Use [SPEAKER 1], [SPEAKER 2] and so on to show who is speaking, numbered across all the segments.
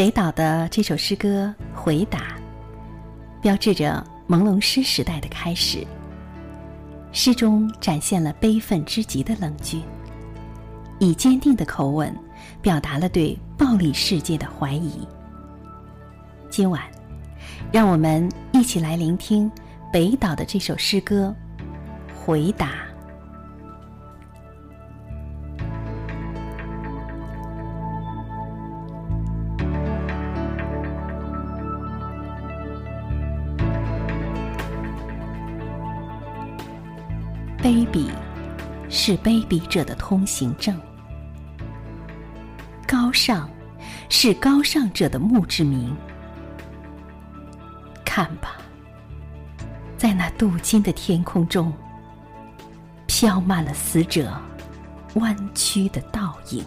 [SPEAKER 1] 北岛的这首诗歌《回答》，标志着朦胧诗时代的开始。诗中展现了悲愤之极的冷峻，以坚定的口吻表达了对暴力世界的怀疑。今晚，让我们一起来聆听北岛的这首诗歌《回答》。卑鄙是卑鄙者的通行证，高尚是高尚者的墓志铭。看吧，在那镀金的天空中，飘满了死者弯曲的倒影。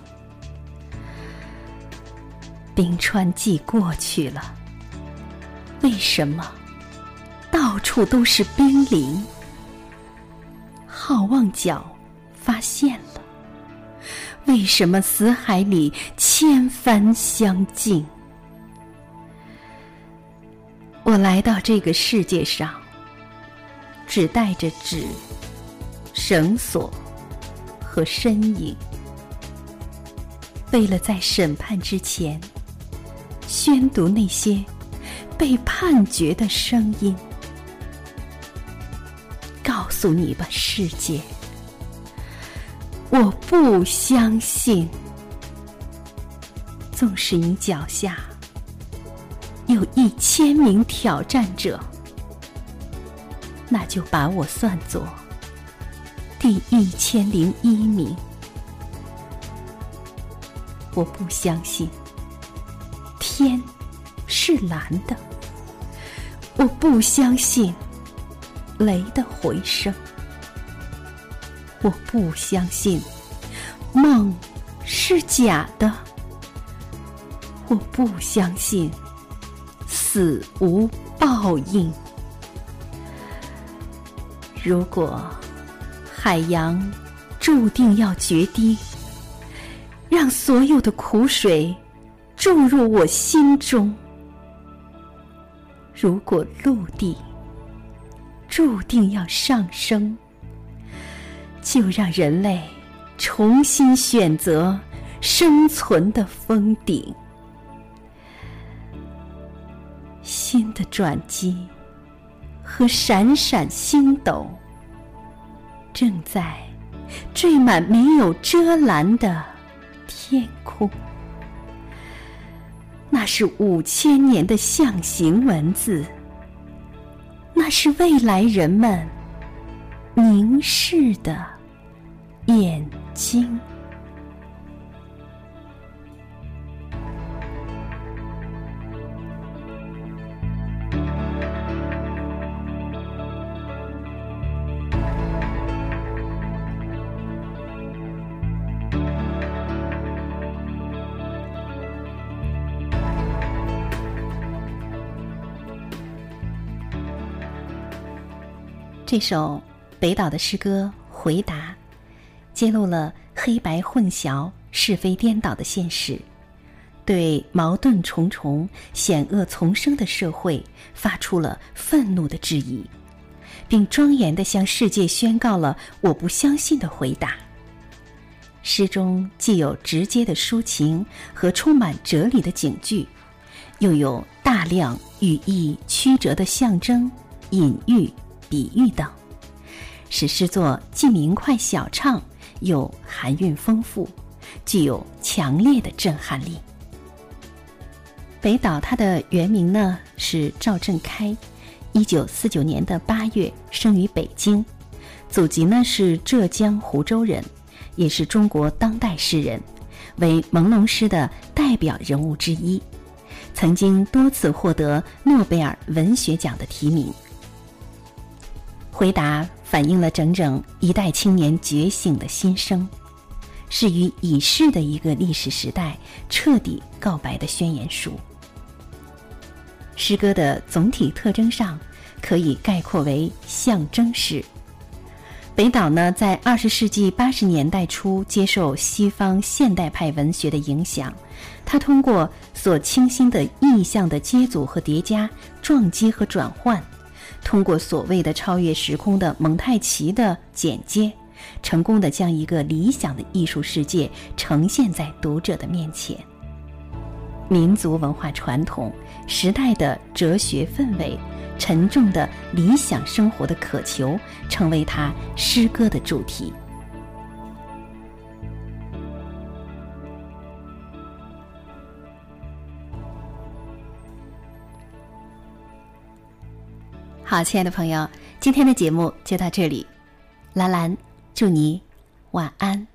[SPEAKER 1] 冰川季过去了，为什么到处都是冰凌？好望角发现了，为什么死海里千帆相近？我来到这个世界上，只带着纸、绳索和身影，为了在审判之前宣读那些被判决的声音。告诉你吧，世界，我不相信。纵使你脚下有一千名挑战者，那就把我算作第一千零一名。我不相信天是蓝的，我不相信。雷的回声，我不相信梦是假的，我不相信死无报应。如果海洋注定要决堤，让所有的苦水注入我心中；如果陆地，注定要上升，就让人类重新选择生存的峰顶。新的转机和闪闪星斗，正在缀满没有遮拦的天空。那是五千年的象形文字。是未来人们凝视的眼睛。这首北岛的诗歌《回答》，揭露了黑白混淆、是非颠倒的现实，对矛盾重重、险恶丛生的社会发出了愤怒的质疑，并庄严的向世界宣告了“我不相信”的回答。诗中既有直接的抒情和充满哲理的警句，又有大量语义曲折的象征、隐喻。比喻等，使诗作既明快小畅，又含韵丰富，具有强烈的震撼力。北岛他的原名呢是赵振开，一九四九年的八月生于北京，祖籍呢是浙江湖州人，也是中国当代诗人，为朦胧诗的代表人物之一，曾经多次获得诺贝尔文学奖的提名。回答反映了整整一代青年觉醒的心声，是与已逝的一个历史时代彻底告白的宣言书。诗歌的总体特征上，可以概括为象征式。北岛呢，在二十世纪八十年代初接受西方现代派文学的影响，他通过所倾心的意象的接组和叠加、撞击和转换，通过所谓的超越时空的蒙太奇的剪接，成功的将一个理想的艺术世界呈现在读者的面前。民族文化传统、时代的哲学氛围、沉重的理想生活的渴求，成为他诗歌的主题。好，亲爱的朋友，今天的节目就到这里。兰兰，祝你晚安。